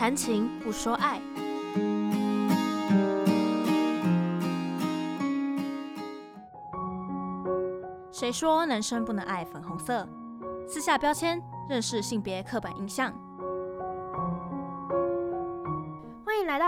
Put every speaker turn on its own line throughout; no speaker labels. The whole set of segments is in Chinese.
谈情不说爱。谁说男生不能爱粉红色？撕下标签，认识性别刻板印象。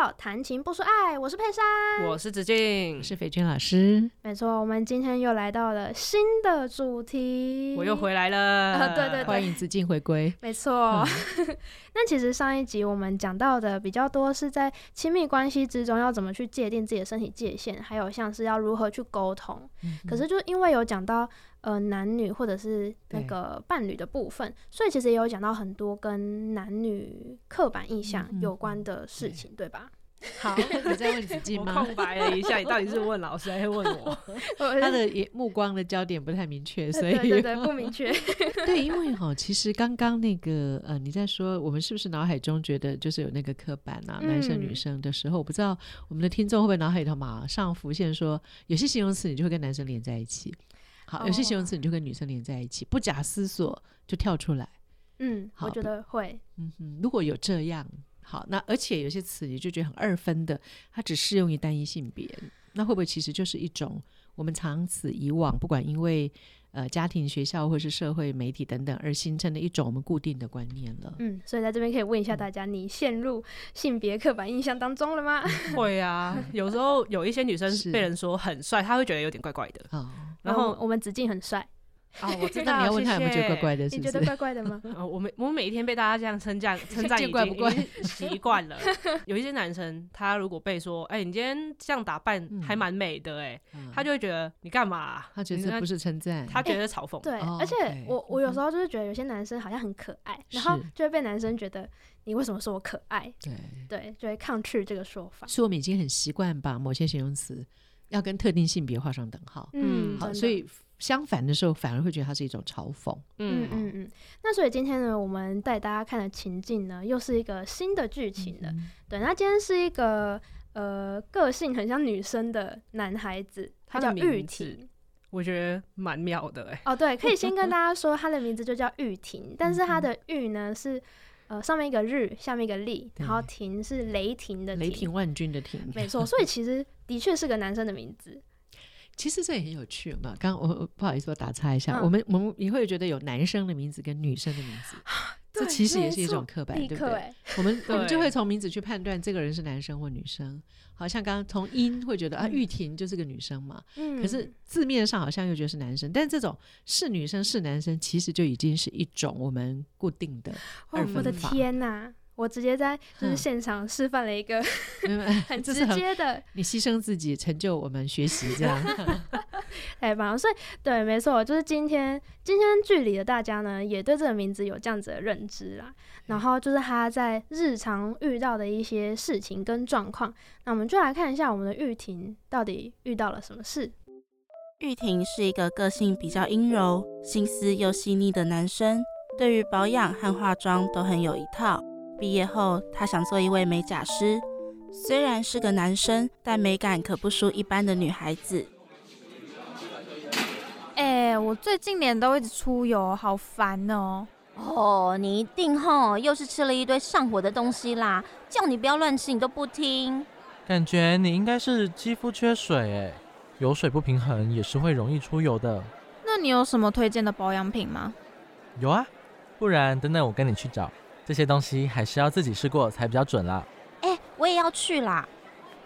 到谈情不说爱，我是佩珊，
我是子静，
我是斐君老师。
没错，我们今天又来到了新的主题，
我又回来了。
啊、对对对，
欢迎子静回归。
没错，嗯、那其实上一集我们讲到的比较多是在亲密关系之中要怎么去界定自己的身体界限，还有像是要如何去沟通。嗯、可是就因为有讲到。呃，男女或者是那个伴侣的部分，所以其实也有讲到很多跟男女刻板印象有关的事情，嗯、对吧？
好，你在问子 静吗？
我空白了一下，你到底是问老师还是问我？
他的目光的焦点不太明确，所以
对对对，不明确。
对，因为哈，其实刚刚那个呃，你在说我们是不是脑海中觉得就是有那个刻板啊，男生女生的时候，嗯、我不知道我们的听众会不会脑海里头马上浮现说，有些形容词你就会跟男生连在一起。好，有些形容词你就跟女生连在一起，不假思索就跳出来。
嗯，好我觉得会。
嗯哼，如果有这样，好，那而且有些词你就觉得很二分的，它只适用于单一性别，那会不会其实就是一种我们长此以往，不管因为。呃，家庭、学校或是社会媒体等等，而形成的一种我们固定的观念了。
嗯，所以在这边可以问一下大家，你陷入性别刻板印象当中了吗？
会啊，有时候有一些女生被人说很帅，她会觉得有点怪怪的。
哦，
然后我们子静很帅。
啊，我知道。
你要问他有没有觉得怪怪的？是不是？
你觉得怪怪的吗？
呃，我每我每一天被大家这样称赞 称赞，怪不怪习惯了。有一些男生，他如果被说，哎，你今天这样打扮还蛮美的，哎，他就会觉得你干嘛？
他觉得这不是称赞，
他觉得嘲讽。
对，而且我我有时候就是觉得有些男生好像很可爱，然后就会被男生觉得你为什么说我可爱？
对
对，就会抗拒这个说法。
所以我们已经很习惯把某些形容词要跟特定性别画上等号。
嗯，
好，所以。相反的时候，反而会觉得它是一种嘲讽。
嗯嗯嗯。那所以今天呢，我们带大家看的情境呢，又是一个新的剧情了。嗯、对，那今天是一个呃个性很像女生的男孩子，他叫玉婷。
我觉得蛮妙的哎。
哦，对，可以先跟大家说，他的名字就叫玉婷，但是他的玉呢是呃上面一个日，下面一个立，然后婷是雷霆的
雷霆万钧的霆。
没错，所以其实的确是个男生的名字。
其实这也很有趣嘛。刚刚我不好意思，我打岔一下。嗯、我们我们你会觉得有男生的名字跟女生的名字，这其实也是一种刻板，对不对？我们我们就会从名字去判断这个人是男生或女生。好像刚刚从音会觉得啊，玉婷就是个女生嘛。嗯、可是字面上好像又觉得是男生，但这种是女生是男生，其实就已经是一种我们固定的二分法。哦、我的
天哪！我直接在就是现场示范了一个、嗯、很直接的，
你牺牲自己成就我们学习这样，
太棒了！所以对，没错，就是今天今天剧里的大家呢，也对这个名字有这样子的认知啦。然后就是他在日常遇到的一些事情跟状况，那我们就来看一下我们的玉婷到底遇到了什么事。
玉婷是一个个性比较阴柔、心思又细腻的男生，对于保养和化妆都很有一套。毕业后，他想做一位美甲师。虽然是个男生，但美感可不输一般的女孩子。
哎、欸，我最近脸都一直出油，好烦哦、喔。
哦，你一定吼又是吃了一堆上火的东西啦！叫你不要乱吃，你都不听。
感觉你应该是肌肤缺水，哎，油水不平衡也是会容易出油的。
那你有什么推荐的保养品吗？
有啊，不然等等我跟你去找。这些东西还是要自己试过才比较准啦。
哎，我也要去啦。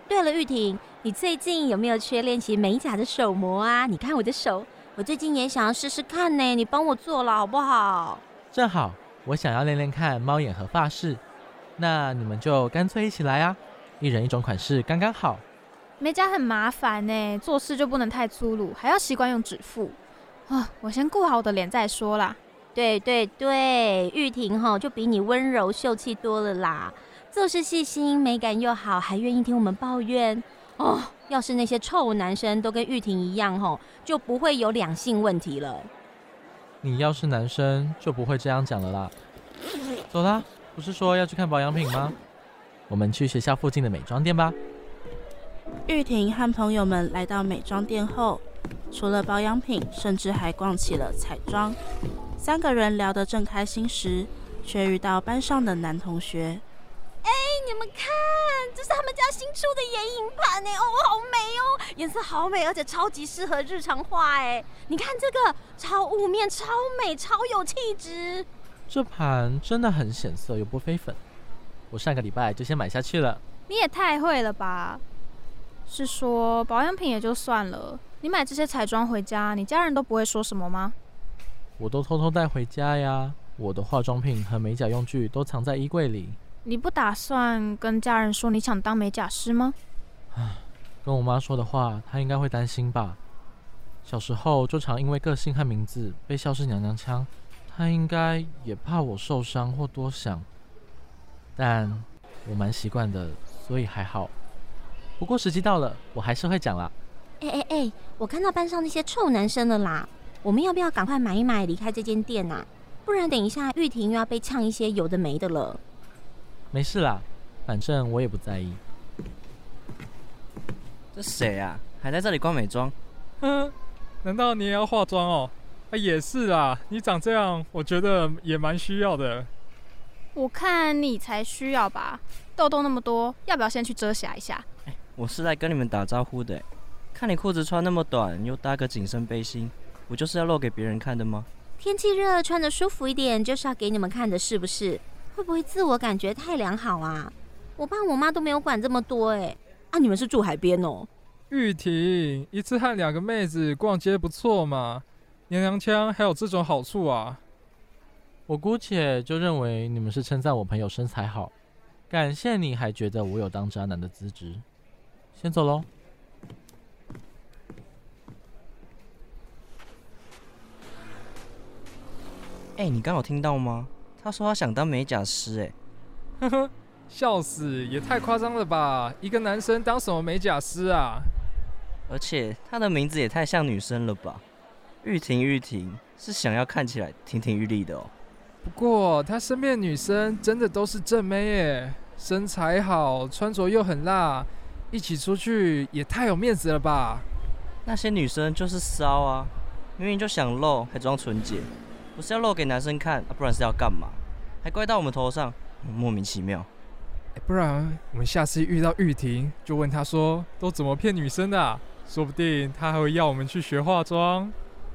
对了，玉婷，你最近有没有去练习美甲的手模啊？你看我的手，我最近也想要试试看呢。你帮我做了好不好？
正好，我想要练练看猫眼和发饰。那你们就干脆一起来啊，一人一种款式刚刚好。
美甲很麻烦呢，做事就不能太粗鲁，还要习惯用指腹。啊，我先顾好我的脸再说啦。
对对对，玉婷哈就比你温柔秀气多了啦，做事细心，美感又好，还愿意听我们抱怨哦。要是那些臭男生都跟玉婷一样哈，就不会有两性问题了。
你要是男生就不会这样讲了啦。走啦，不是说要去看保养品吗？我们去学校附近的美妆店吧。
玉婷和朋友们来到美妆店后，除了保养品，甚至还逛起了彩妆。三个人聊得正开心时，却遇到班上的男同学。
哎你们看，这是他们家新出的眼影盘呢，哦，好美哦，颜色好美，而且超级适合日常画哎。你看这个，超雾面，超美，超有气质。
这盘真的很显色又不飞粉，我上个礼拜就先买下去了。
你也太会了吧？是说保养品也就算了，你买这些彩妆回家，你家人都不会说什么吗？
我都偷偷带回家呀，我的化妆品和美甲用具都藏在衣柜里。
你不打算跟家人说你想当美甲师吗？
唉，跟我妈说的话，她应该会担心吧。小时候就常因为个性和名字被笑是娘娘腔，她应该也怕我受伤或多想。但我蛮习惯的，所以还好。不过时机到了，我还是会讲啦。
哎哎哎，我看到班上那些臭男生了啦，我们要不要赶快买一买，离开这间店啊？不然等一下玉婷又要被呛一些有的没的了。
没事啦，反正我也不在意。
这谁啊？还在这里逛美妆？
哼，难道你也要化妆哦？啊，也是啦，你长这样，我觉得也蛮需要的。
我看你才需要吧，痘痘那么多，要不要先去遮瑕一下？
我是来跟你们打招呼的，看你裤子穿那么短，又搭个紧身背心，不就是要露给别人看的吗？
天气热，穿的舒服一点，就是要给你们看的，是不是？会不会自我感觉太良好啊？我爸我妈都没有管这么多，哎，啊，你们是住海边哦？
玉婷，一次和两个妹子逛街不错嘛，娘娘腔还有这种好处啊？
我姑且就认为你们是称赞我朋友身材好，感谢你还觉得我有当渣男的资质。先走喽。
哎、欸，你刚有听到吗？他说他想当美甲师，哎，
呵呵，笑死，也太夸张了吧！一个男生当什么美甲师啊？
而且他的名字也太像女生了吧？玉婷，玉婷是想要看起来亭亭玉立的哦。
不过他身边的女生真的都是正妹耶，身材好，穿着又很辣。一起出去也太有面子了吧？
那些女生就是骚啊，明明就想露，还装纯洁，不是要露给男生看，啊、不然是要干嘛？还怪到我们头上，嗯、莫名其妙。
欸、不然我们下次遇到玉婷，就问她说都怎么骗女生的、啊？说不定她还会要我们去学化妆。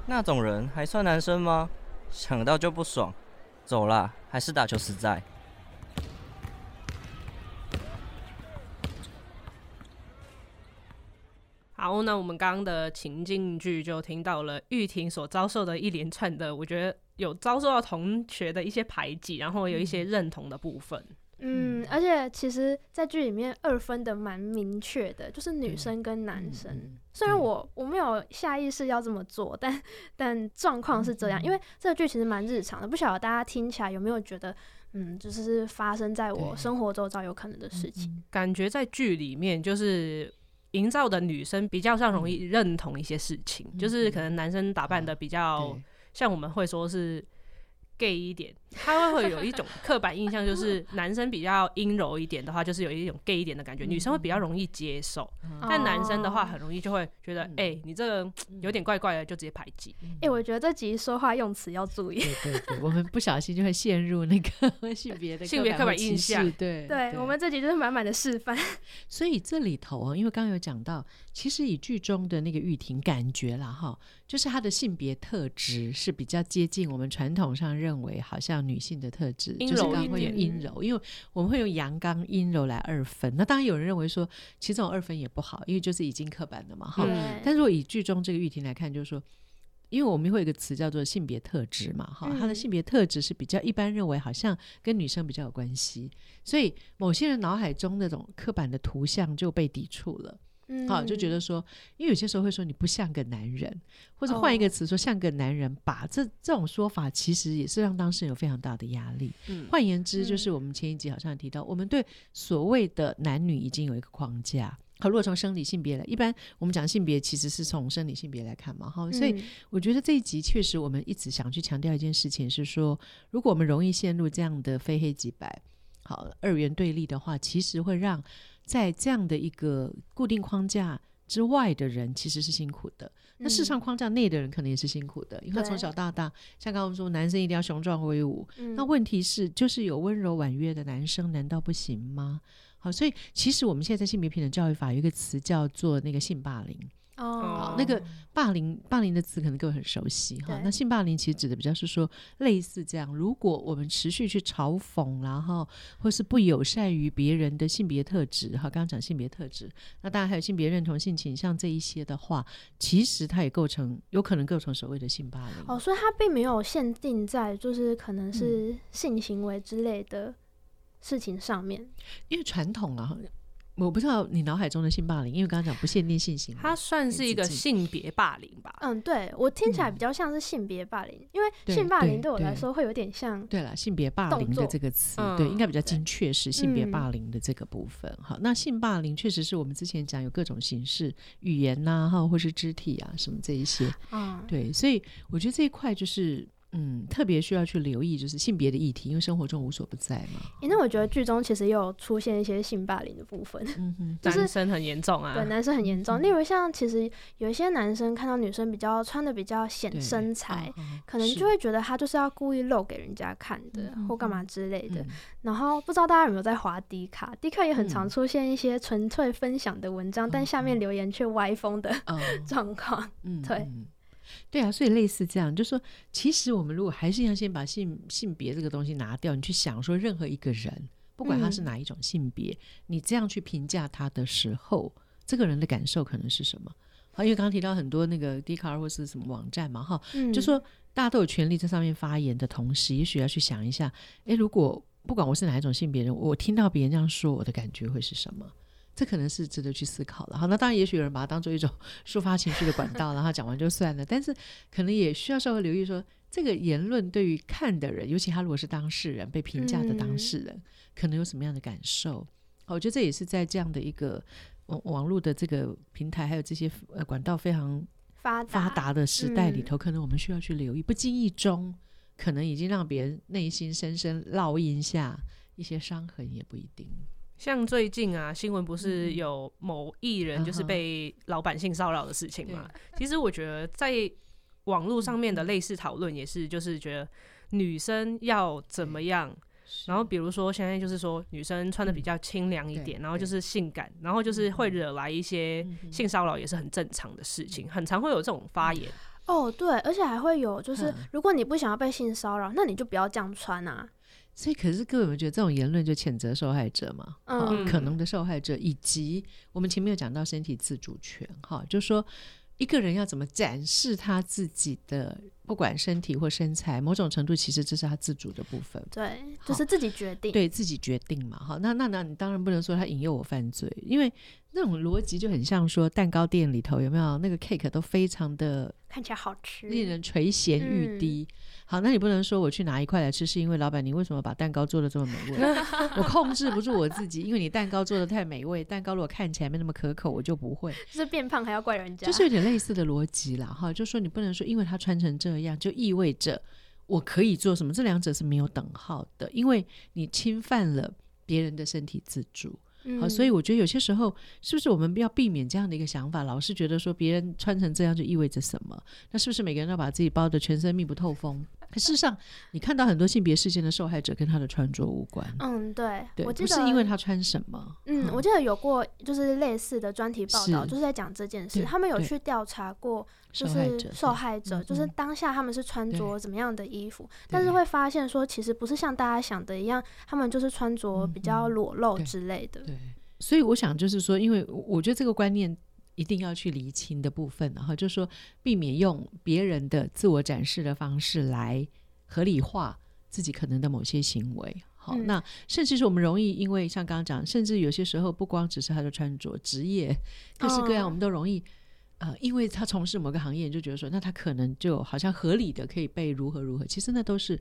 那种人还算男生吗？想到就不爽。走啦，还是打球实在。
好，那我们刚刚的情境剧就听到了玉婷所遭受的一连串的，我觉得有遭受到同学的一些排挤，然后有一些认同的部分。
嗯，而且其实，在剧里面二分的蛮明确的，就是女生跟男生。嗯、虽然我我没有下意识要这么做，但 但状况是这样，因为这个剧其实蛮日常的，不晓得大家听起来有没有觉得，嗯，就是发生在我生活周遭有可能的事情。
感觉在剧里面就是。营造的女生比较上容易认同一些事情，嗯、就是可能男生打扮的比较像我们会说是 gay 一点，他会会有一种刻板印象，就是男生比较阴柔一点的话，就是有一种 gay 一点的感觉，女生会比较容易接受，嗯、但男生的话很容易就会觉得，哎、你这个有点怪怪的，就直接排挤。哎、
欸，我觉得这集说话用词要注意，
对对对，我们不小心就会陷入那个 性别的
性别刻板印象，
对
对，我们这集就是满满的示范。
所以这里头啊，因为刚刚有讲到，其实以剧中的那个玉婷感觉了，哈，就是她的性别特质是比较接近我们传统上认为好像女性的特质，
就是
刚会有，阴柔，因为我们会用阳刚、阴柔来二分。那当然有人认为说，其实这种二分也不好，因为就是已经刻板了嘛，哈。但是如果以剧中这个玉婷来看，就是说，因为我们会有一个词叫做性别特质嘛，哈，她的性别特质是比较一般认为好像跟女生比较有关系，所以某些人脑海中那种刻板的图像就被抵触了。好，就觉得说，因为有些时候会说你不像个男人，或者换一个词说像个男人吧，这这种说法其实也是让当事人有非常大的压力。换言之，就是我们前一集好像提到，我们对所谓的男女已经有一个框架。好，如果从生理性别来，一般我们讲性别其实是从生理性别来看嘛。哈，所以我觉得这一集确实我们一直想去强调一件事情是说，如果我们容易陷入这样的非黑即白，好，二元对立的话，其实会让。在这样的一个固定框架之外的人其实是辛苦的。那事实上框架内的人可能也是辛苦的，嗯、因为他从小到大，像刚刚我们说，男生一定要雄壮威武。嗯、那问题是，就是有温柔婉约的男生，难道不行吗？好，所以其实我们现在在性别平等教育法有一个词叫做那个性霸凌。哦，那个霸凌，霸凌的词可能各位很熟悉哈。那性霸凌其实指的比较是说类似这样，如果我们持续去嘲讽，然后或是不友善于别人的性别特质哈，刚刚讲性别特质，那当然还有性别认同、性倾向这一些的话，其实它也构成有可能构成所谓的性霸凌。
哦，所以它并没有限定在就是可能是性行为之类的事情上面，嗯、
因为传统啊。我不知道你脑海中的性霸凌，因为刚刚讲不限定性行为，
它算是一个性别霸凌吧？
嗯，对，我听起来比较像是性别霸凌，嗯、因为性霸凌对我来说会有点像。
对了，性别霸凌的这个词，对，应该比较精确是性别霸凌的这个部分。好，那性霸凌确实是我们之前讲有各种形式，语言呐、啊，哈，或是肢体啊，什么这一些。嗯，对，所以我觉得这一块就是。嗯，特别需要去留意就是性别的议题，因为生活中无所不在嘛。
欸、那我觉得剧中其实也有出现一些性霸凌的部分，
嗯哼，
就是
男生很严重啊，
对，男生很严重。嗯、例如像其实有一些男生看到女生比较穿的比较显身材，可能就会觉得他就是要故意露给人家看的，或干嘛之类的。嗯、然后不知道大家有没有在滑迪卡迪卡也很常出现一些纯粹分享的文章，嗯、但下面留言却歪风的 状况，嗯，对。
对啊，所以类似这样，就是说，其实我们如果还是要先把性性别这个东西拿掉，你去想说，任何一个人，不管他是哪一种性别，嗯、你这样去评价他的时候，这个人的感受可能是什么？好，因为刚刚提到很多那个 Dcard 或是什么网站嘛，哈，嗯、就说大家都有权利在上面发言的同时，也许要去想一下，诶，如果不管我是哪一种性别人，我听到别人这样说，我的感觉会是什么？这可能是值得去思考的。好，那当然，也许有人把它当做一种 抒发情绪的管道，然后讲完就算了。但是，可能也需要稍微留意说，这个言论对于看的人，尤其他如果是当事人，被评价的当事人，嗯、可能有什么样的感受？好，我觉得这也是在这样的一个网网络的这个平台，还有这些呃管道非常发发达的时代里头，嗯、可能我们需要去留意，不经意中，可能已经让别人内心深深烙印下一些伤痕，也不一定。
像最近啊，新闻不是有某艺人就是被老板性骚扰的事情嘛？嗯、其实我觉得在网络上面的类似讨论也是，就是觉得女生要怎么样，嗯、然后比如说现在就是说女生穿的比较清凉一点，嗯、然后就是性感，然后就是会惹来一些性骚扰，也是很正常的事情，很常会有这种发言。
哦，对，而且还会有就是，如果你不想要被性骚扰，那你就不要这样穿啊。
所以，可是各位有没有觉得这种言论就谴责受害者嘛？嗯，可能的受害者，以及我们前面有讲到身体自主权，哈，就是说一个人要怎么展示他自己的，不管身体或身材，某种程度其实这是他自主的部分。
对，就是自己决定，
对自己决定嘛。哈，那那那你当然不能说他引诱我犯罪，因为那种逻辑就很像说蛋糕店里头有没有那个 cake 都非常的
看起来好吃，
令人垂涎欲滴。嗯好，那你不能说我去拿一块来吃，是因为老板你为什么把蛋糕做的这么美味？我控制不住我自己，因为你蛋糕做的太美味，蛋糕如果看起来没那么可口，我就不会。
就是变胖还要怪人家，
就是有点类似的逻辑啦，哈，就说你不能说因为他穿成这样，就意味着我可以做什么，这两者是没有等号的，因为你侵犯了别人的身体自主。好，所以我觉得有些时候，是不是我们要避免这样的一个想法？老是觉得说别人穿成这样就意味着什么？那是不是每个人都要把自己包的全身密不透风？可事实上，你看到很多性别事件的受害者跟他的穿着无关。
嗯，对，
对，
我记得
不是因为他穿什么。
嗯，我记得有过就是类似的专题报道，就是在讲这件事。他们有去调查过，就是受害者，就是当下他们是穿着怎么样的衣服，但是会发现说，其实不是像大家想的一样，他们就是穿着比较裸露之类的。
对，所以我想就是说，因为我觉得这个观念。一定要去厘清的部分，然后就是说，避免用别人的自我展示的方式来合理化自己可能的某些行为。好，嗯、那甚至是我们容易因为像刚刚讲，甚至有些时候不光只是他的穿着、职业，各式各样，我们都容易、哦、呃，因为他从事某个行业，就觉得说，那他可能就好像合理的可以被如何如何。其实那都是。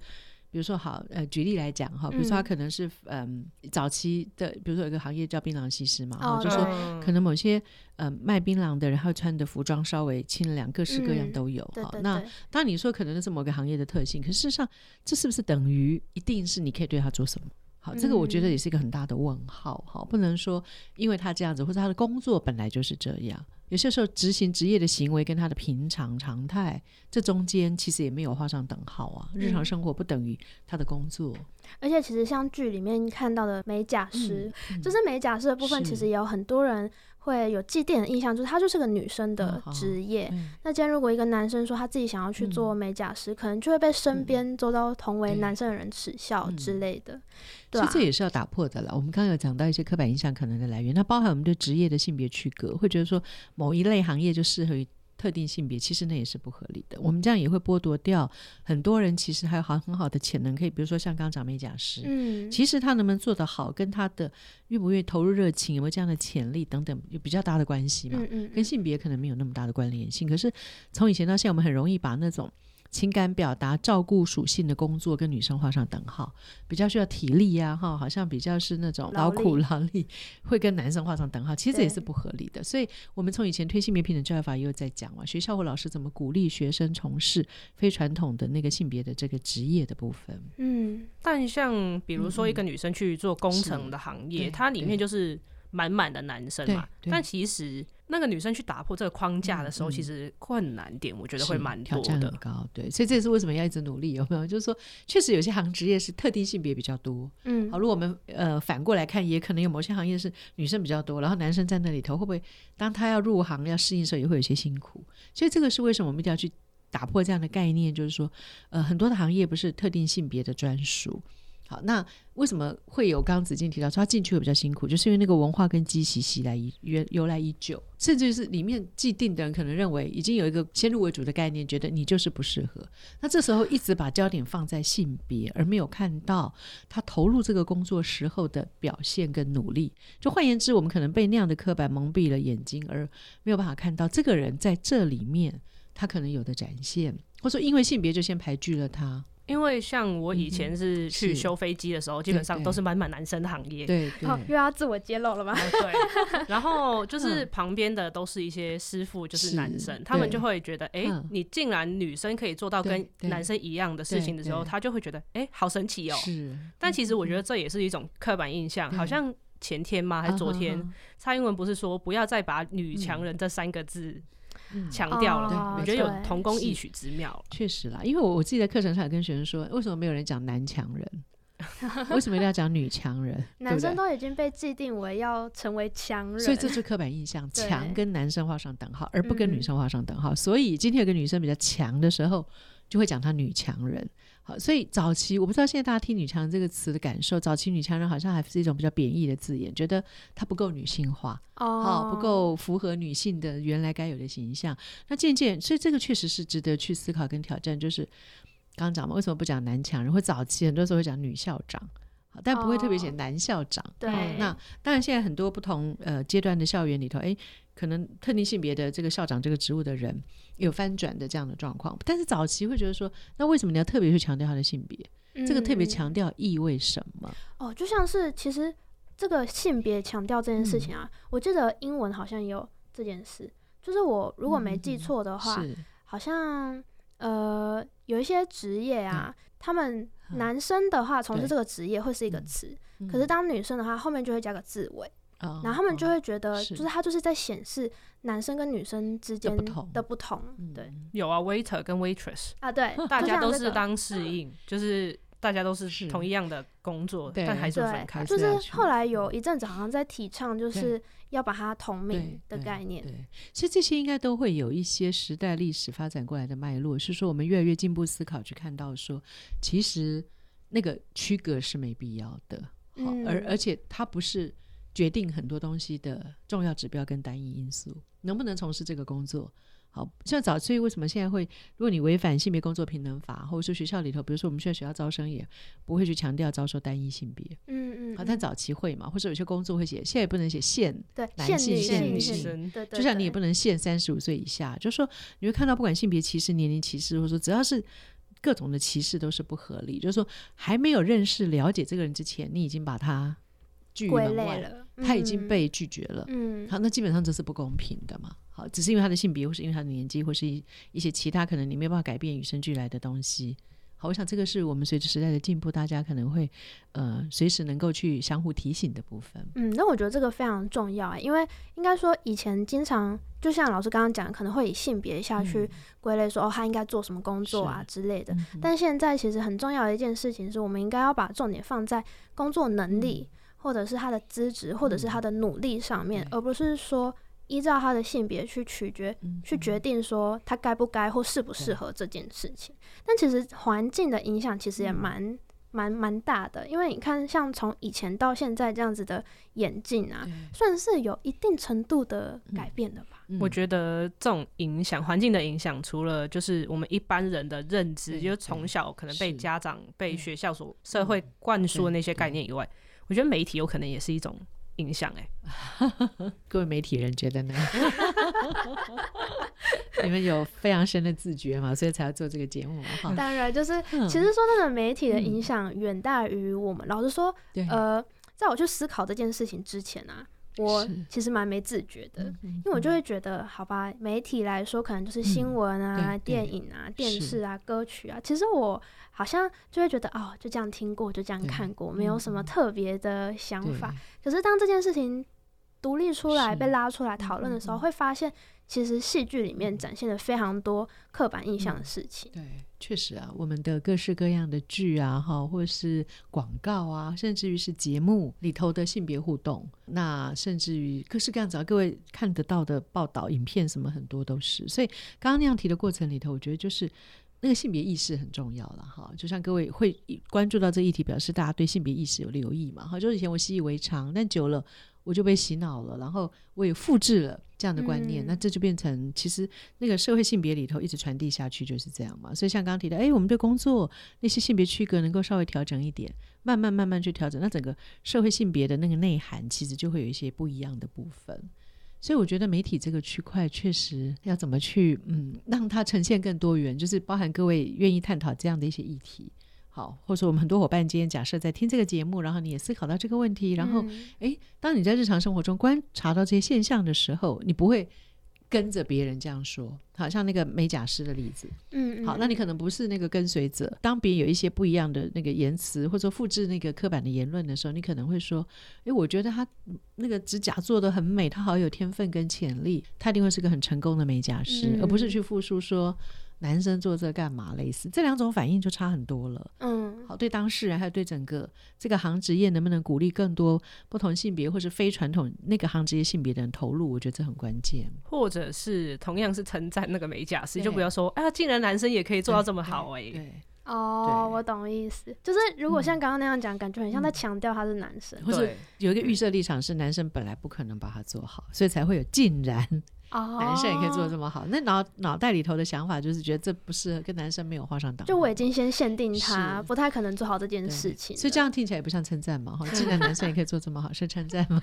比如说，好，呃，举例来讲哈，比如说他可能是嗯、呃、早期的，比如说有一个行业叫槟榔西施嘛，哈、哦，就说可能某些呃卖槟榔的人，他穿的服装稍微清凉，各式各样都有哈。那当然你说可能那是某个行业的特性，可事实上这是不是等于一定是你可以对他做什么？好，这个我觉得也是一个很大的问号哈，不能说因为他这样子或者他的工作本来就是这样。有些时候执行职业的行为跟他的平常常态，这中间其实也没有画上等号啊。日常生活不等于他的工作。嗯、
而且其实像剧里面看到的美甲师，嗯嗯、就是美甲师的部分，其实也有很多人。会有既定的印象，就是她就是个女生的职业。那今天如果一个男生说他自己想要去做美甲师，嗯、可能就会被身边周遭同为男生的人耻笑之类的。对、啊，
其实这也是要打破的了。我们刚刚有讲到一些刻板印象可能的来源，那包含我们对职业的性别区隔，会觉得说某一类行业就适合于。特定性别其实那也是不合理的，我们这样也会剥夺掉很多人其实还有好很好的潜能，可以比如说像刚刚讲美甲师，嗯，其实他能不能做得好，跟他的愿不愿意投入热情，有没有这样的潜力等等，有比较大的关系嘛，嗯嗯，跟性别可能没有那么大的关联性，可是从以前到现在，我们很容易把那种。情感表达、照顾属性的工作跟女生画上等号，比较需要体力呀，哈，好像比较是那种劳苦劳力，会跟男生画上等号，其实这也是不合理的。所以，我们从以前推性别平等教育法也有在讲嘛，学校或老师怎么鼓励学生从事非传统的那个性别的这个职业的部分。
嗯，但像比如说一个女生去做工程的行业，它里面就是。满满的男生嘛，但其实那个女生去打破这个框架的时候，嗯、其实困难点我觉得会蛮多的，
挑战很高。对，所以这也是为什么要一直努力，有没有？就是说，确实有些行职业是特定性别比较多。嗯，好，如果我们呃反过来看，也可能有某些行业是女生比较多，然后男生在那里头，会不会当他要入行要适应的时候，也会有些辛苦？所以这个是为什么我们一定要去打破这样的概念，就是说，呃，很多的行业不是特定性别的专属。好，那为什么会有刚刚子静提到说他进去会比较辛苦？就是因为那个文化跟积习习来由由来已久，甚至是里面既定的人可能认为已经有一个先入为主的概念，觉得你就是不适合。那这时候一直把焦点放在性别，而没有看到他投入这个工作时候的表现跟努力。就换言之，我们可能被那样的刻板蒙蔽了眼睛，而没有办法看到这个人在这里面他可能有的展现，或者说因为性别就先排拒了他。
因为像我以前是去修飞机的时候，基本上都是满满男生的行业。
对，
好，又要自我揭露了吗？
对。然后就 是旁边的都是一些师傅，就是男生，他们就会觉得，哎，你竟然女生可以做到跟男生一样的事情的时候，他就会觉得，哎，好神奇哦。是。但其实我觉得这也是一种刻板印象，好像前天吗？还是昨天？蔡英文不是说不要再把“女强人”这三个字。强调了，我觉得有同工异曲之妙。
确实啦，因为我我自己在课程上跟学生说，为什么没有人讲男强人？为什么一定要讲女强人？
男生都已经被既定为要成为强人，
所以这是刻板印象，强跟男生画上等号，而不跟女生画上等号。所以今天有个女生比较强的时候，就会讲她女强人。所以早期我不知道现在大家听“女强人”这个词的感受，早期“女强人”好像还是一种比较贬义的字眼，觉得她不够女性化，哦，不够符合女性的原来该有的形象。那渐渐，所以这个确实是值得去思考跟挑战。就是刚刚讲嘛，为什么不讲男强人？或早期很多时候会讲女校长。但不会特别写男校长。哦、对、嗯，那当然，现在很多不同呃阶段的校园里头，哎，可能特定性别的这个校长这个职务的人有翻转的这样的状况。但是早期会觉得说，那为什么你要特别去强调他的性别？嗯、这个特别强调意味什么？
哦，就像是其实这个性别强调这件事情啊，嗯、我记得英文好像也有这件事，就是我如果没记错的话，嗯、好像呃有一些职业啊，嗯、他们。男生的话，从事这个职业会是一个词，嗯、可是当女生的话，后面就会加个字尾，嗯、然后他们就会觉得，就是他就是在显示男生跟女生之间的不同。不同对，
有啊，waiter 跟 waitress
啊，对，
大家都是当适应，就是。大家都是同一样的工作，但还是分开。
就是后来有一阵子好像在提倡，就是要把它同名的概念。
对，其实这些应该都会有一些时代历史发展过来的脉络，是说我们越来越进步思考，去看到说，其实那个区隔是没必要的。好，而而且它不是决定很多东西的重要指标跟单一因素，能不能从事这个工作？好像早，所以为什么现在会，如果你违反性别工作平等法，或者说学校里头，比如说我们现在学校招生也不会去强调招收单一性别，嗯嗯，好，但早期会嘛，或者有些工作会写，现在也不能写限男性限女性，就像你也不能限三十五岁以下，就是说你会看到不管性别歧视、年龄歧视，或者说只要是各种的歧视都是不合理，就是说还没有认识了解这个人之前，你已经把他拒于门外了，他已经被拒绝了，嗯，好，那基本上这是不公平的嘛。好只是因为他的性别，或是因为他的年纪，或是一一些其他可能你没有办法改变与生俱来的东西，好，我想这个是我们随着时代的进步，大家可能会呃随时能够去相互提醒的部分。
嗯，那我觉得这个非常重要啊，因为应该说以前经常就像老师刚刚讲，可能会以性别下去归类说，说、嗯、哦他应该做什么工作啊之类的。嗯、但现在其实很重要的一件事情是，我们应该要把重点放在工作能力，嗯、或者是他的资质，或者是他的努力上面，嗯、而不是说。依照他的性别去取决，嗯、去决定说他该不该或适不适合这件事情。但其实环境的影响其实也蛮蛮蛮大的，因为你看，像从以前到现在这样子的演进啊，算是有一定程度的改变的吧。
嗯、我觉得这种影响，环境的影响，除了就是我们一般人的认知，就从小可能被家长、被学校所社会灌输的那些概念以外，我觉得媒体有可能也是一种。影响哎，
各位媒体人觉得呢？你们有非常深的自觉嘛，所以才要做这个节目嘛。
当然，就是其实说真的，媒体的影响远大于我们。老实说，呃，在我去思考这件事情之前啊。我其实蛮没自觉的，因为我就会觉得，好吧，媒体来说可能就是新闻啊、电影啊、电视啊、歌曲啊。其实我好像就会觉得，哦，就这样听过，就这样看过，没有什么特别的想法。可是当这件事情独立出来、被拉出来讨论的时候，会发现。其实戏剧里面展现了非常多刻板印象的事情。
嗯、对，确实啊，我们的各式各样的剧啊，哈，或是广告啊，甚至于是节目里头的性别互动，那甚至于各式各样子啊，各位看得到的报道、影片什么很多都是。所以刚刚那样提的过程里头，我觉得就是那个性别意识很重要了，哈。就像各位会关注到这议题，表示大家对性别意识有留意嘛，哈。就是以前我习以为常，但久了。我就被洗脑了，然后我也复制了这样的观念，嗯、那这就变成其实那个社会性别里头一直传递下去就是这样嘛。所以像刚刚提到，哎，我们对工作那些性别区隔能够稍微调整一点，慢慢慢慢去调整，那整个社会性别的那个内涵其实就会有一些不一样的部分。所以我觉得媒体这个区块确实要怎么去嗯让它呈现更多元，就是包含各位愿意探讨这样的一些议题。好，或者说我们很多伙伴今天假设在听这个节目，然后你也思考到这个问题，然后，哎、嗯，当你在日常生活中观察到这些现象的时候，你不会跟着别人这样说，好像那个美甲师的例子，嗯，好，那你可能不是那个跟随者。当别人有一些不一样的那个言辞，或者说复制那个刻板的言论的时候，你可能会说，哎，我觉得他那个指甲做的很美，他好有天分跟潜力，他一定会是个很成功的美甲师，嗯、而不是去复述说。男生做这干嘛？类似这两种反应就差很多了。嗯，好，对当事人还有对整个这个行职业能不能鼓励更多不同性别或是非传统那个行职业性别的人投入，我觉得这很关键。
或者是同样是称赞那个美甲师，就不要说哎呀，竟然男生也可以做到这么好哎、欸。对，
哦，我懂意思，就是如果像刚刚那样讲，感觉很像在强调他是男生，
或者有一个预设立场是男生本来不可能把它做好，所以才会有竟然。男生也可以做得这么好，那脑脑袋里头的想法就是觉得这不适合，跟男生没有画上等号。
就我已经先限定他不太可能做好这件事情，
所以这样听起来也不像称赞嘛。哈，既然男生也可以做这么好，是称赞吗？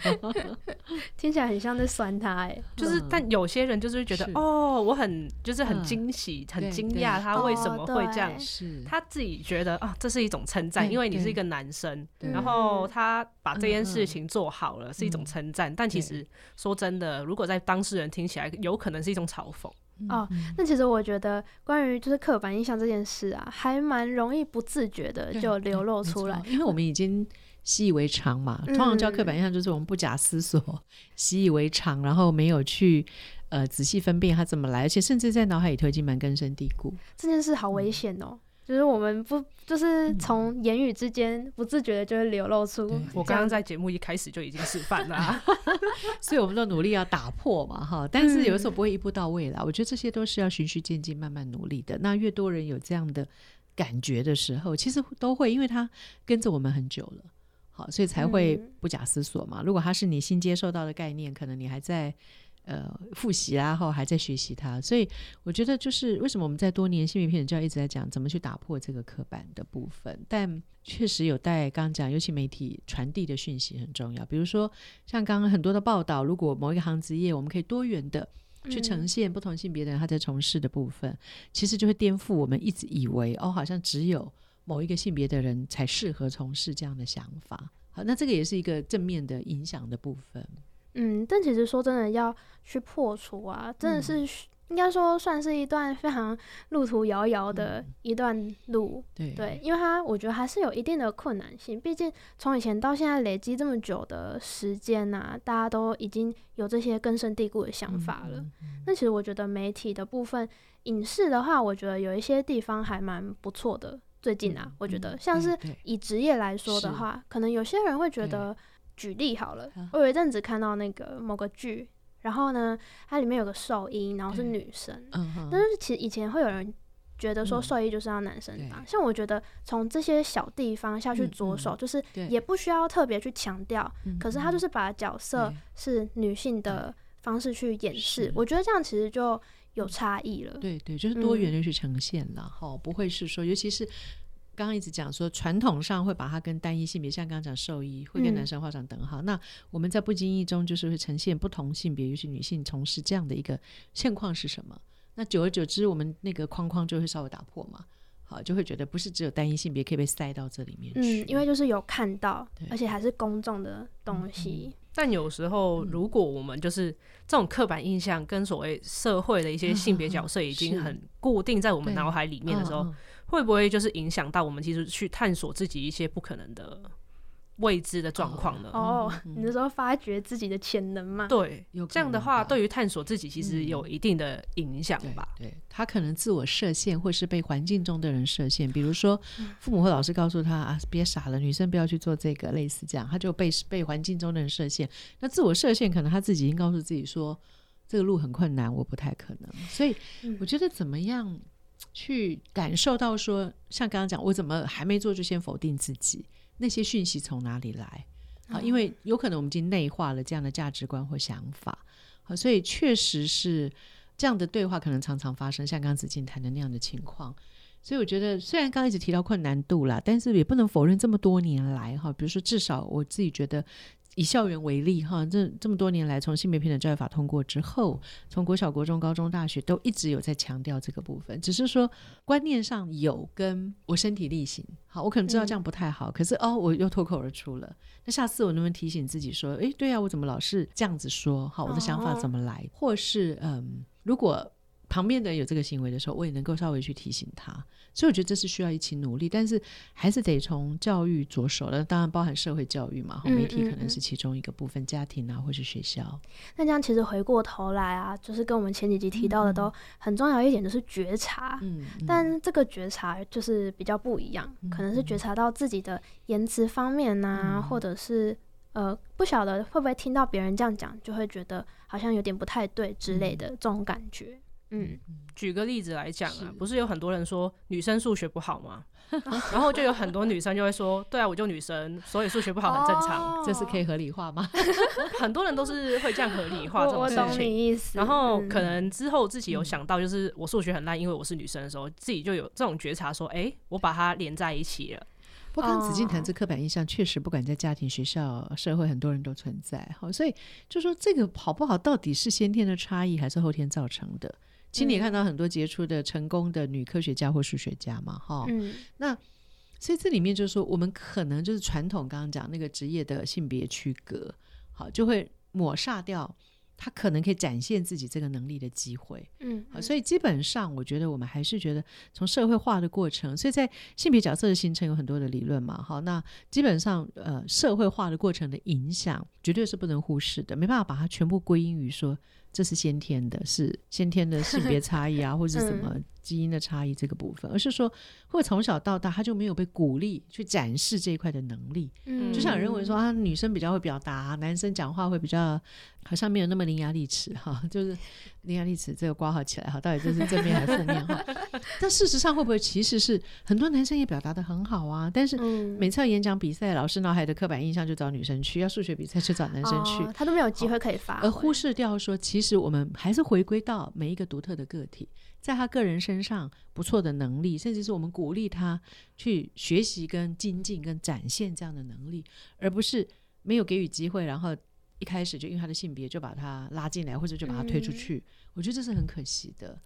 听起来很像在酸他哎、欸，
就是但有些人就是会觉得哦，我很就是很惊喜、很惊讶，他为什么会这样？是他自己觉得啊，这是一种称赞，因为你是一个男生，然后他把这件事情做好了是一种称赞，但其实说真的，如果在当事人听起来。有可能是一种嘲讽
哦。那其实我觉得，关于就是刻板印象这件事啊，还蛮容易不自觉的就流露出来，
因为我们已经习以为常嘛。通常叫刻板印象，就是我们不假思索、习以为常，然后没有去呃仔细分辨它怎么来，而且甚至在脑海里头已经蛮根深蒂固。
这件事好危险哦。就是我们不，就是从言语之间不自觉的就会流露出。
我刚刚在节目一开始就已经示范了，啊
所以我们都努力要打破嘛，哈。但是有的时候不会一步到位啦。我觉得这些都是要循序渐进、慢慢努力的。那越多人有这样的感觉的时候，其实都会，因为他跟着我们很久了，好，所以才会不假思索嘛。如果他是你新接受到的概念，可能你还在。呃，复习啊，后还在学习它，所以我觉得就是为什么我们在多年性别平等教育一直在讲怎么去打破这个刻板的部分，但确实有待刚刚讲，尤其媒体传递的讯息很重要。比如说像刚刚很多的报道，如果某一个行职业我们可以多元的去呈现不同性别的人他在从事的部分，嗯、其实就会颠覆我们一直以为哦，好像只有某一个性别的人才适合从事这样的想法。好，那这个也是一个正面的影响的部分。
嗯，但其实说真的，要去破除啊，真的是应该说算是一段非常路途遥遥的一段路，
嗯、对，
对，因为它我觉得还是有一定的困难性，毕竟从以前到现在累积这么久的时间呐、啊，大家都已经有这些根深蒂固的想法了。那其实我觉得媒体的部分，影视的话，我觉得有一些地方还蛮不错的。最近啊，嗯、我觉得像是以职业来说的话，可能有些人会觉得，举例好了，我有一阵子看到那个某个剧。然后呢，它里面有个兽医，然后是女生。嗯、但是其实以前会有人觉得说兽医就是要男生当，嗯、像我觉得从这些小地方下去着手，嗯嗯、就是也不需要特别去强调。嗯、可是他就是把角色是女性的方式去演示，我觉得这样其实就有差异了。
对对，就是多元的去呈现了哈，嗯、不会是说，尤其是。刚刚一直讲说，传统上会把它跟单一性别，像刚刚讲兽医会跟男生画上等号。嗯、那我们在不经意中就是会呈现不同性别，尤其女性从事这样的一个现况是什么？那久而久之，我们那个框框就会稍微打破嘛。好，就会觉得不是只有单一性别可以被塞到这里面去。
嗯，因为就是有看到，而且还是公众的东西。
嗯、但有时候，如果我们就是这种刻板印象跟所谓社会的一些性别角色已经很固定在我们脑海里面的时候。会不会就是影响到我们其实去探索自己一些不可能的未知的状况呢？
哦，你是说发掘自己的潜能吗？
对，这样的话，对于探索自己其实有一定的影响吧？
对，他可能自我设限，或是被环境中的人设限。比如说，父母或老师告诉他啊，别傻了，女生不要去做这个，类似这样，他就被被环境中的人设限。那自我设限，可能他自己已经告诉自己说，这个路很困难，我不太可能。所以，我觉得怎么样？去感受到说，像刚刚讲，我怎么还没做就先否定自己？那些讯息从哪里来？啊，因为有可能我们已经内化了这样的价值观或想法。好，所以确实是这样的对话可能常常发生，像刚刚子静谈的那样的情况。所以我觉得，虽然刚刚一直提到困难度啦，但是也不能否认这么多年来哈，比如说至少我自己觉得。以校园为例，哈，这这么多年来，从性别平等教育法通过之后，从国小、国中、高中、大学都一直有在强调这个部分，只是说观念上有跟我身体力行。好，我可能知道这样不太好，嗯、可是哦，我又脱口而出了。那下次我能不能提醒自己说，诶，对呀、啊，我怎么老是这样子说？好，我的想法怎么来？哦、或是嗯，如果。旁边的人有这个行为的时候，我也能够稍微去提醒他，所以我觉得这是需要一起努力，但是还是得从教育着手的，当然包含社会教育嘛，媒体可能是其中一个部分，嗯嗯嗯，家庭啊或是学校。
那这样其实回过头来啊，就是跟我们前几集提到的都很重要一点，就是觉察。但这个觉察就是比较不一样，可能是觉察到自己的言辞方面啊，嗯、或者是呃不晓得会不会听到别人这样讲，就会觉得好像有点不太对之类的这种感觉。
嗯，举个例子来讲啊，不是有很多人说女生数学不好吗？然后就有很多女生就会说，对啊，我就女生，所以数学不好很正常，
哦、这是可以合理化吗？
很多人都是会这样合理化这种事情。
我懂你意思。
然后可能之后自己有想到，就是我数学很烂，因为我是女生的时候，自己就有这种觉察，说，哎，我把它连在一起了。
不过，刚刚子静谈这刻板印象，确实不管在家庭、学校、社会，很多人都存在。好，所以就说这个好不好，到底是先天的差异，还是后天造成的？其实你也看到很多杰出的、成功的女科学家或数学家嘛，哈、嗯，那所以这里面就是说，我们可能就是传统刚刚讲那个职业的性别区隔，好，就会抹煞掉他可能可以展现自己这个能力的机会，嗯，好，所以基本上我觉得我们还是觉得从社会化的过程，所以在性别角色的形成有很多的理论嘛，哈，那基本上呃社会化的过程的影响绝对是不能忽视的，没办法把它全部归因于说。这是先天的，是先天的性别差异啊，或者是什么基因的差异这个部分，嗯、而是说，会从小到大他就没有被鼓励去展示这一块的能力。嗯，就像有人认为说啊，女生比较会表达，男生讲话会比较好像没有那么伶牙俐齿哈，就是伶牙俐齿这个挂号起来哈，到底这是正面还是负面哈？但事实上会不会其实是很多男生也表达的很好啊？但是每次演讲比赛，老师脑海的刻板印象就找女生去，要数学比赛就找男生去，
哦、他都没有机会可以发，
而忽视掉说其实。我们还是回归到每一个独特的个体，在他个人身上不错的能力，甚至是我们鼓励他去学习、跟精进、跟展现这样的能力，而不是没有给予机会，然后一开始就因为他的性别就把他拉进来，或者就把他推出去。嗯、我觉得这是很可惜的。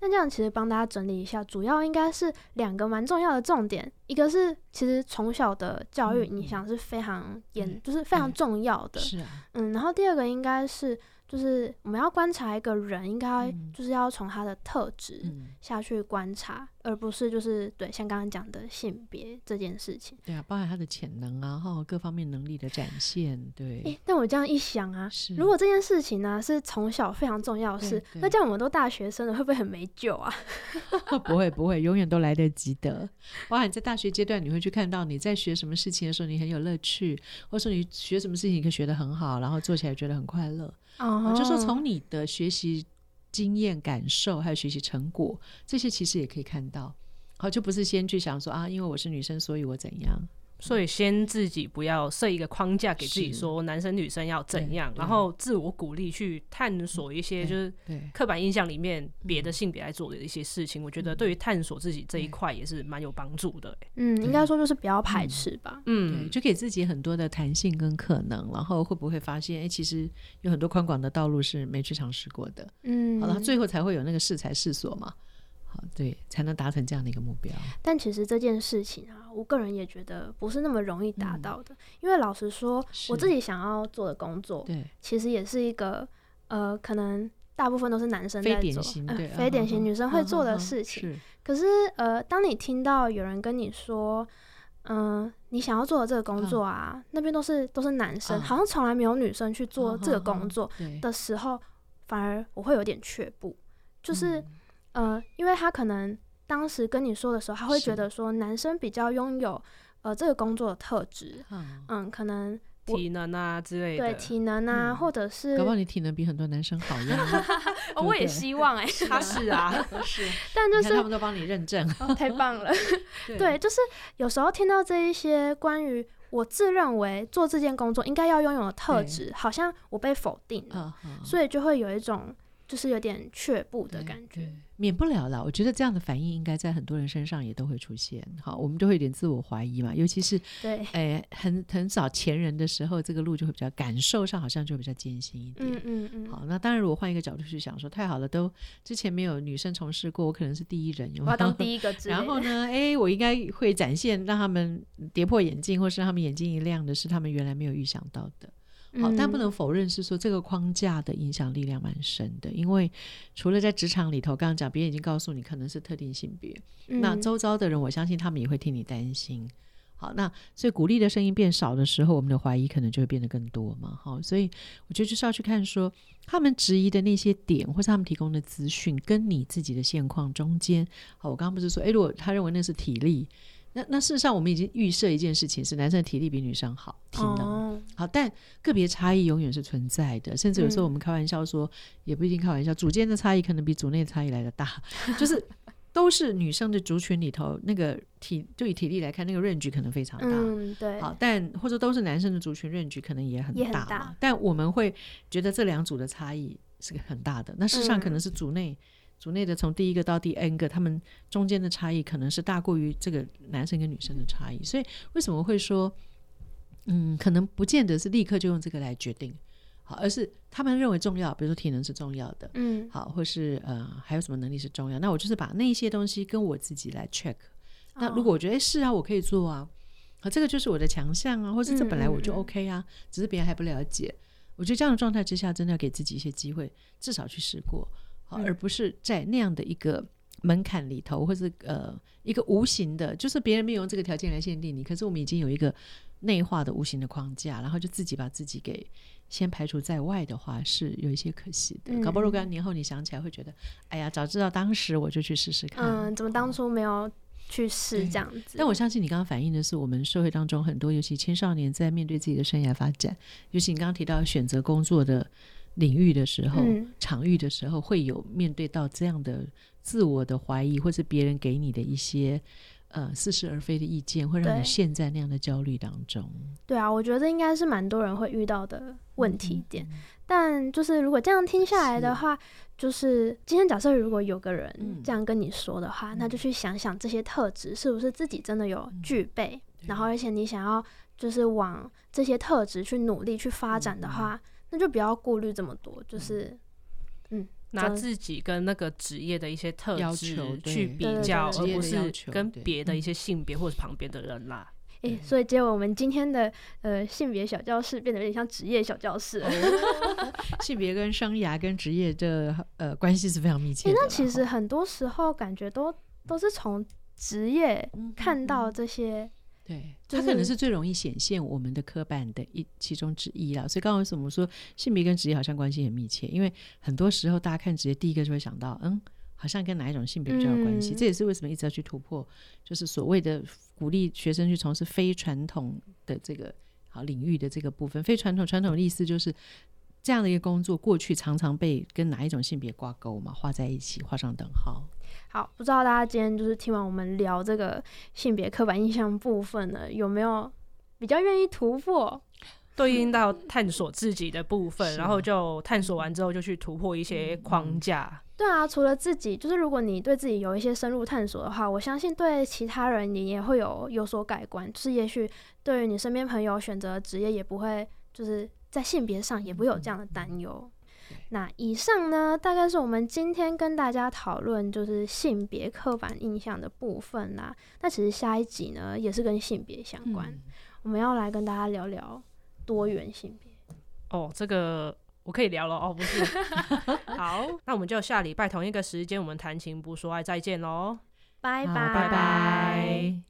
那这样其实帮大家整理一下，主要应该是两个蛮重要的重点，一个是其实从小的教育影响是非常严，嗯、就是非常重要的。
是啊，
嗯，然后第二个应该是。就是我们要观察一个人，应该就是要从他的特质下去观察，嗯、而不是就是对像刚刚讲的性别这件事情。
对啊，包含他的潜能啊，哈，各方面能力的展现。对。
欸、但我这样一想啊，如果这件事情呢、啊、是从小非常重要的事，那这样我们都大学生了，会不会很没救啊？
不会不会，永远都来得及的。包含在大学阶段，你会去看到你在学什么事情的时候，你很有乐趣，或者说你学什么事情你可以学得很好，然后做起来觉得很快乐。哦、uh，huh. 就说从你的学习经验、感受，还有学习成果，这些其实也可以看到。好，就不是先去想说啊，因为我是女生，所以我怎样。
所以先自己不要设一个框架给自己，说男生女生要怎样，然后自我鼓励去探索一些就是刻板印象里面别的性别来做的一些事情。我觉得对于探索自己这一块也是蛮有帮助的。
嗯，应该说就是不要排斥吧。
嗯，就给自己很多的弹性跟可能，然后会不会发现，哎，其实有很多宽广的道路是没去尝试过的。嗯，好了，最后才会有那个适才适所嘛。对，才能达成这样的一个目标。
但其实这件事情啊，我个人也觉得不是那么容易达到的。嗯、因为老实说，我自己想要做的工作，对，其实也是一个呃，可能大部分都是男生在做，非典型，呃、非典型女生会做的事情。是可是呃，当你听到有人跟你说，嗯、呃，你想要做的这个工作啊，嗯、那边都是都是男生，嗯、好像从来没有女生去做这个工作的时候，嗯、反而我会有点却步，就是。嗯呃，因为他可能当时跟你说的时候，他会觉得说男生比较拥有呃这个工作的特质，嗯，嗯，可能
体能啊之类的，
对体能啊，嗯、或者是，
搞不好你体能比很多男生好呀，
哦，我也希望哎、欸，
他是啊，是，
但就是
他们都帮你认证，
哦、太棒了，对，对，就是有时候听到这一些关于我自认为做这件工作应该要拥有的特质，好像我被否定所以就会有一种。就是有点却步的感觉，
免不了了。我觉得这样的反应应该在很多人身上也都会出现。好，我们就会有点自我怀疑嘛，尤其是
对，
哎，很很少前人的时候，这个路就会比较感受上好像就比较艰辛一点。嗯嗯嗯。好，那当然，如果换一个角度去想说，太好了，都之前没有女生从事过，我可能是第一人，有有？
我要当第一个。
然后呢，哎，我应该会展现让他们跌破眼镜，或是让他们眼睛一亮的是他们原来没有预想到的。好，但不能否认是说这个框架的影响力量蛮深的，因为除了在职场里头，刚刚讲别人已经告诉你可能是特定性别，嗯、那周遭的人，我相信他们也会替你担心。好，那所以鼓励的声音变少的时候，我们的怀疑可能就会变得更多嘛。好，所以我觉得就是要去看说他们质疑的那些点，或是他们提供的资讯跟你自己的现况中间。好，我刚刚不是说，诶，如果他认为那是体力。那那事实上，我们已经预设一件事情是男生的体力比女生好，体能、哦、好，但个别差异永远是存在的，甚至有时候我们开玩笑说，嗯、也不一定开玩笑，组间的差异可能比组内差异来的大，就是都是女生的族群里头那个体，就以体力来看，那个 range 可能非常大，
嗯，对，
好，但或者都是男生的族群 range 可能也很大，
也很大，
但我们会觉得这两组的差异是个很大的，那事实上可能是组内。嗯组内的从第一个到第 N 个，他们中间的差异可能是大过于这个男生跟女生的差异，所以为什么会说，嗯，可能不见得是立刻就用这个来决定，好，而是他们认为重要，比如说体能是重要的，嗯，好，或是呃还有什么能力是重要，那我就是把那些东西跟我自己来 check，那如果我觉得诶是啊，我可以做啊，好，这个就是我的强项啊，或是这本来我就 OK 啊，嗯。嗯嗯，只是别人还不了解，我觉得这样的状态之下，真的要给自己一些机会，至少去试过。好，而不是在那样的一个门槛里头，或是呃一个无形的，就是别人没有用这个条件来限定你，可是我们已经有一个内化的无形的框架，然后就自己把自己给先排除在外的话，是有一些可惜的。嗯、搞不好，如果年后你想起来，会觉得，哎呀，早知道当时我就去试试看。
嗯，怎么当初没有去试这样子？
但我相信你刚刚反映的是，我们社会当中很多，尤其青少年在面对自己的生涯发展，尤其你刚刚提到选择工作的。领域的时候，嗯、场域的时候，会有面对到这样的自我的怀疑，或是别人给你的一些呃似是而非的意见，会让你陷在那样的焦虑当中。
对啊，我觉得应该是蛮多人会遇到的问题点。但就是如果这样听下来的话，是就是今天假设如果有个人这样跟你说的话，嗯、那就去想想这些特质是不是自己真的有具备，嗯、然后而且你想要就是往这些特质去努力去发展的话。嗯那就不要顾虑这么多，就是，嗯，
拿自己跟那个职业的一些特质去比较，而不是跟别的一些性别或者旁边的人啦。
诶、欸，所以结果我们今天的呃性别小教室变得有点像职业小教室了。
性别跟生涯跟职业这呃关系是非常密切的。
欸。那其实很多时候感觉都都是从职业看到这些。
对，它可能是最容易显现我们的刻板的一其中之一啦。所以刚刚为什么说性别跟职业好像关系很密切？因为很多时候大家看职业，第一个就会想到，嗯，好像跟哪一种性别比较有关系。嗯。这也是为什么一直要去突破，就是所谓的鼓励学生去从事非传统的这个好领域的这个部分。非传统传统的意思就是。这样的一个工作，过去常常被跟哪一种性别挂钩嘛，画在一起，画上等号。
好，不知道大家今天就是听完我们聊这个性别刻板印象部分呢，有没有比较愿意突破？
对应到探索自己的部分，然后就探索完之后就去突破一些框架。
嗯。对啊，除了自己，就是如果你对自己有一些深入探索的话，我相信对其他人你也会有有所改观。就是也许对于你身边朋友选择职业也不会就是。在性别上也不会有这样的担忧。那以上呢，大概是我们今天跟大家讨论就是性别刻板印象的部分啦。那其实下一集呢，也是跟性别相关，嗯，我们要来跟大家聊聊多元性别。
哦，这个我可以聊了哦，不是？好，那我们就下礼拜同一个时间，我们谈情不说爱，再见喽，
拜拜
拜拜。